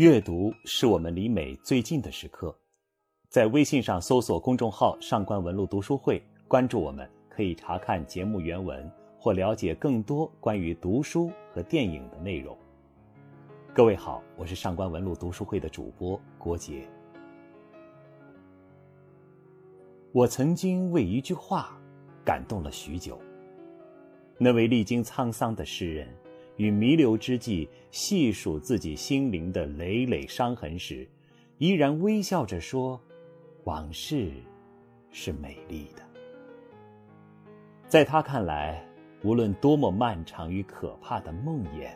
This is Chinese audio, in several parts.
阅读是我们离美最近的时刻，在微信上搜索公众号“上官文露读书会”，关注我们，可以查看节目原文或了解更多关于读书和电影的内容。各位好，我是上官文露读书会的主播郭杰。我曾经为一句话感动了许久。那位历经沧桑的诗人。与弥留之际，细数自己心灵的累累伤痕时，依然微笑着说：“往事是美丽的。”在他看来，无论多么漫长与可怕的梦魇，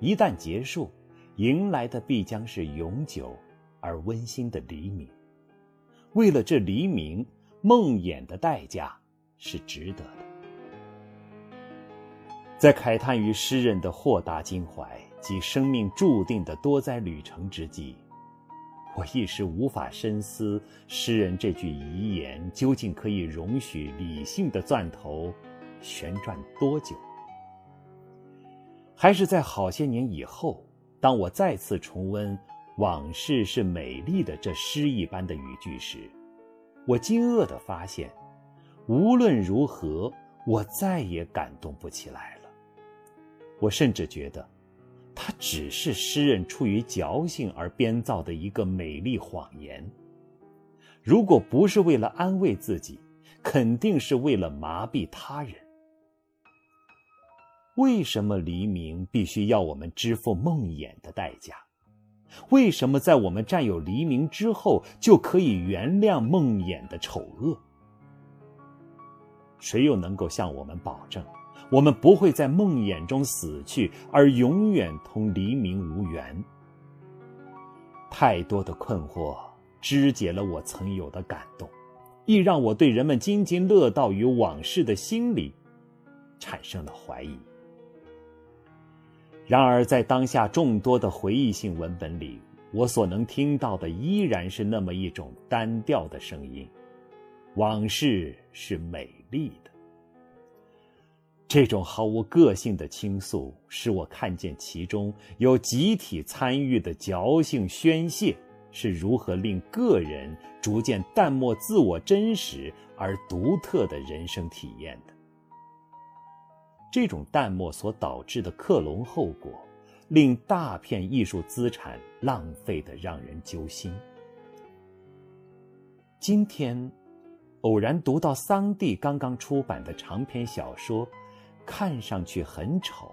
一旦结束，迎来的必将是永久而温馨的黎明。为了这黎明，梦魇的代价是值得的。在慨叹于诗人的豁达襟怀及生命注定的多灾旅程之际，我一时无法深思诗人这句遗言究竟可以容许理性的钻头旋转多久。还是在好些年以后，当我再次重温“往事是美丽的”这诗一般的语句时，我惊愕地发现，无论如何，我再也感动不起来了。我甚至觉得，它只是诗人出于矫情而编造的一个美丽谎言。如果不是为了安慰自己，肯定是为了麻痹他人。为什么黎明必须要我们支付梦魇的代价？为什么在我们占有黎明之后，就可以原谅梦魇的丑恶？谁又能够向我们保证？我们不会在梦魇中死去，而永远同黎明无缘。太多的困惑肢解了我曾有的感动，亦让我对人们津津乐道于往事的心理产生了怀疑。然而，在当下众多的回忆性文本里，我所能听到的依然是那么一种单调的声音：往事是美丽的。这种毫无个性的倾诉，使我看见其中有集体参与的矫情宣泄是如何令个人逐渐淡漠自我真实而独特的人生体验的。这种淡漠所导致的克隆后果，令大片艺术资产浪费的让人揪心。今天，偶然读到桑蒂刚刚出版的长篇小说。看上去很丑，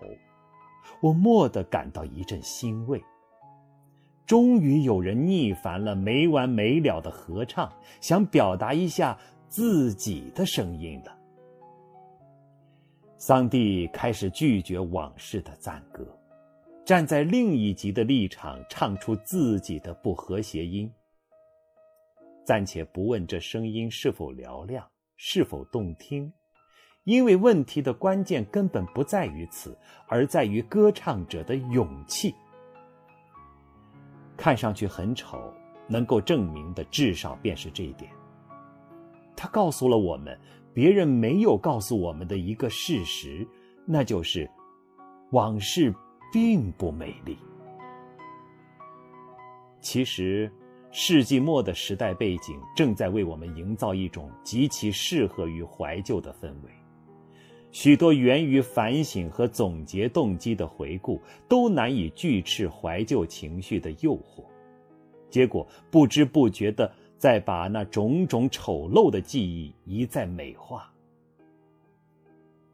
我蓦地感到一阵欣慰。终于有人逆反了没完没了的合唱，想表达一下自己的声音了。桑蒂开始拒绝往事的赞歌，站在另一极的立场唱出自己的不和谐音。暂且不问这声音是否嘹亮，是否动听。因为问题的关键根本不在于此，而在于歌唱者的勇气。看上去很丑，能够证明的至少便是这一点。他告诉了我们别人没有告诉我们的一个事实，那就是往事并不美丽。其实，世纪末的时代背景正在为我们营造一种极其适合于怀旧的氛围。许多源于反省和总结动机的回顾，都难以拒斥怀旧情绪的诱惑，结果不知不觉的在把那种种丑陋的记忆一再美化。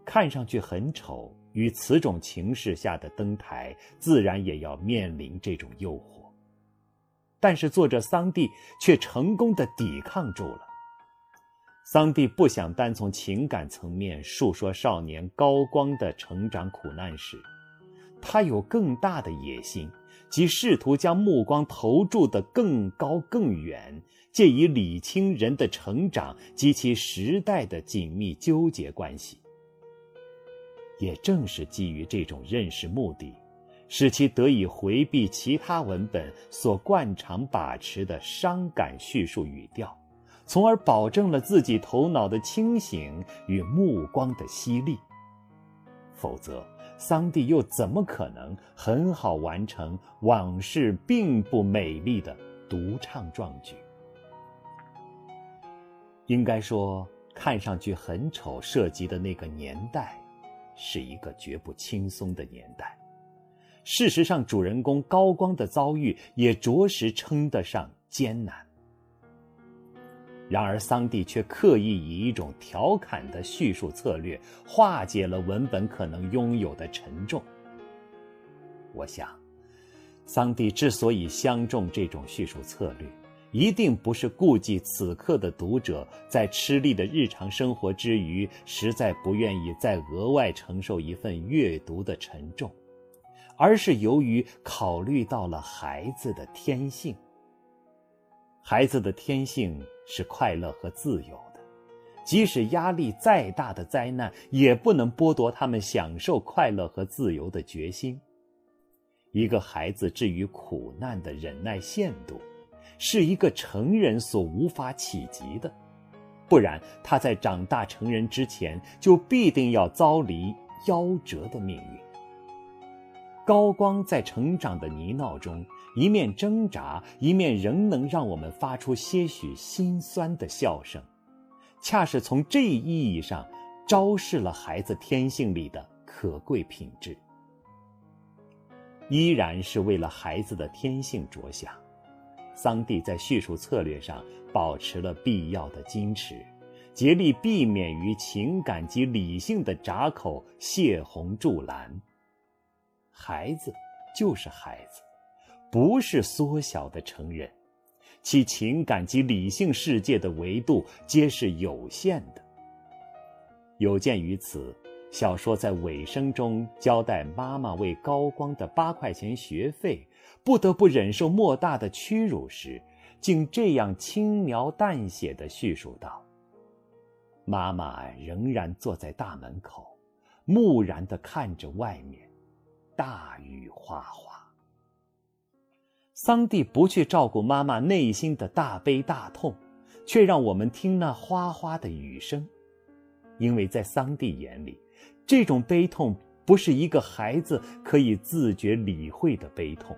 看上去很丑，与此种情势下的登台，自然也要面临这种诱惑。但是作者桑蒂却成功的抵抗住了。桑蒂不想单从情感层面述说少年高光的成长苦难史，他有更大的野心，即试图将目光投注得更高更远，借以理清人的成长及其时代的紧密纠结关系。也正是基于这种认识目的，使其得以回避其他文本所惯常把持的伤感叙述语调。从而保证了自己头脑的清醒与目光的犀利。否则，桑蒂又怎么可能很好完成往事并不美丽的独唱壮举？应该说，看上去很丑，涉及的那个年代，是一个绝不轻松的年代。事实上，主人公高光的遭遇也着实称得上艰难。然而，桑蒂却刻意以一种调侃的叙述策略，化解了文本可能拥有的沉重。我想，桑蒂之所以相中这种叙述策略，一定不是顾忌此刻的读者在吃力的日常生活之余，实在不愿意再额外承受一份阅读的沉重，而是由于考虑到了孩子的天性。孩子的天性是快乐和自由的，即使压力再大的灾难，也不能剥夺他们享受快乐和自由的决心。一个孩子至于苦难的忍耐限度，是一个成人所无法企及的，不然他在长大成人之前，就必定要遭离夭折的命运。高光在成长的泥淖中。一面挣扎，一面仍能让我们发出些许心酸的笑声，恰是从这一意义上，昭示了孩子天性里的可贵品质。依然是为了孩子的天性着想，桑蒂在叙述策略上保持了必要的矜持，竭力避免于情感及理性的闸口泄洪筑栏。孩子就是孩子。不是缩小的成人，其情感及理性世界的维度皆是有限的。有鉴于此，小说在尾声中交代妈妈为高光的八块钱学费不得不忍受莫大的屈辱时，竟这样轻描淡写的叙述道：“妈妈仍然坐在大门口，木然的看着外面，大雨哗哗。”桑蒂不去照顾妈妈内心的大悲大痛，却让我们听那哗哗的雨声，因为在桑蒂眼里，这种悲痛不是一个孩子可以自觉理会的悲痛。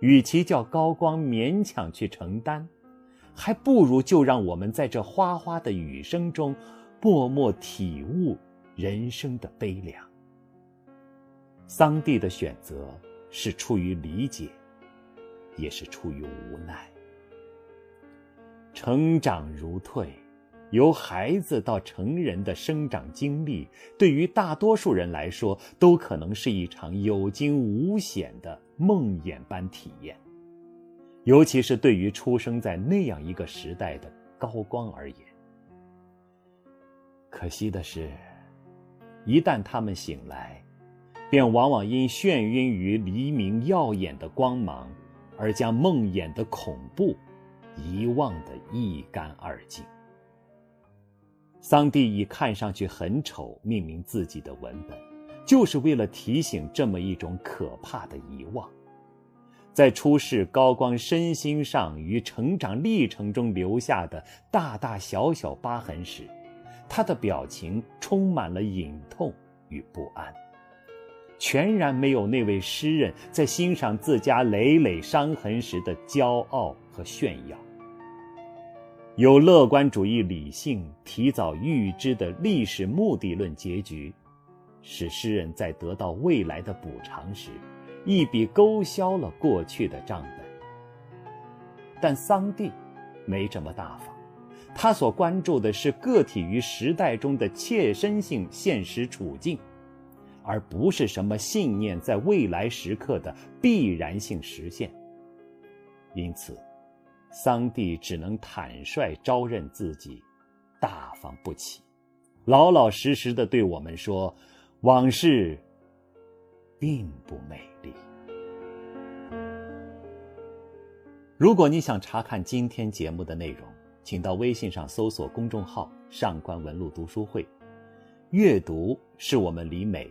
与其叫高光勉强去承担，还不如就让我们在这哗哗的雨声中，默默体悟人生的悲凉。桑蒂的选择是出于理解。也是出于无奈。成长如退，由孩子到成人的生长经历，对于大多数人来说，都可能是一场有惊无险的梦魇般体验。尤其是对于出生在那样一个时代的高光而言，可惜的是，一旦他们醒来，便往往因眩晕于黎明耀眼的光芒。而将梦魇的恐怖遗忘得一干二净。桑蒂以看上去很丑命名自己的文本，就是为了提醒这么一种可怕的遗忘。在出示高光身心上与成长历程中留下的大大小小疤痕时，他的表情充满了隐痛与不安。全然没有那位诗人在欣赏自家累累伤痕时的骄傲和炫耀。有乐观主义理性提早预知的历史目的论结局，使诗人在得到未来的补偿时，一笔勾销了过去的账本。但桑蒂没这么大方，他所关注的是个体于时代中的切身性现实处境。而不是什么信念在未来时刻的必然性实现。因此，桑蒂只能坦率招认自己大方不起，老老实实的对我们说：往事并不美丽。如果你想查看今天节目的内容，请到微信上搜索公众号“上官文露读书会”。阅读是我们离美。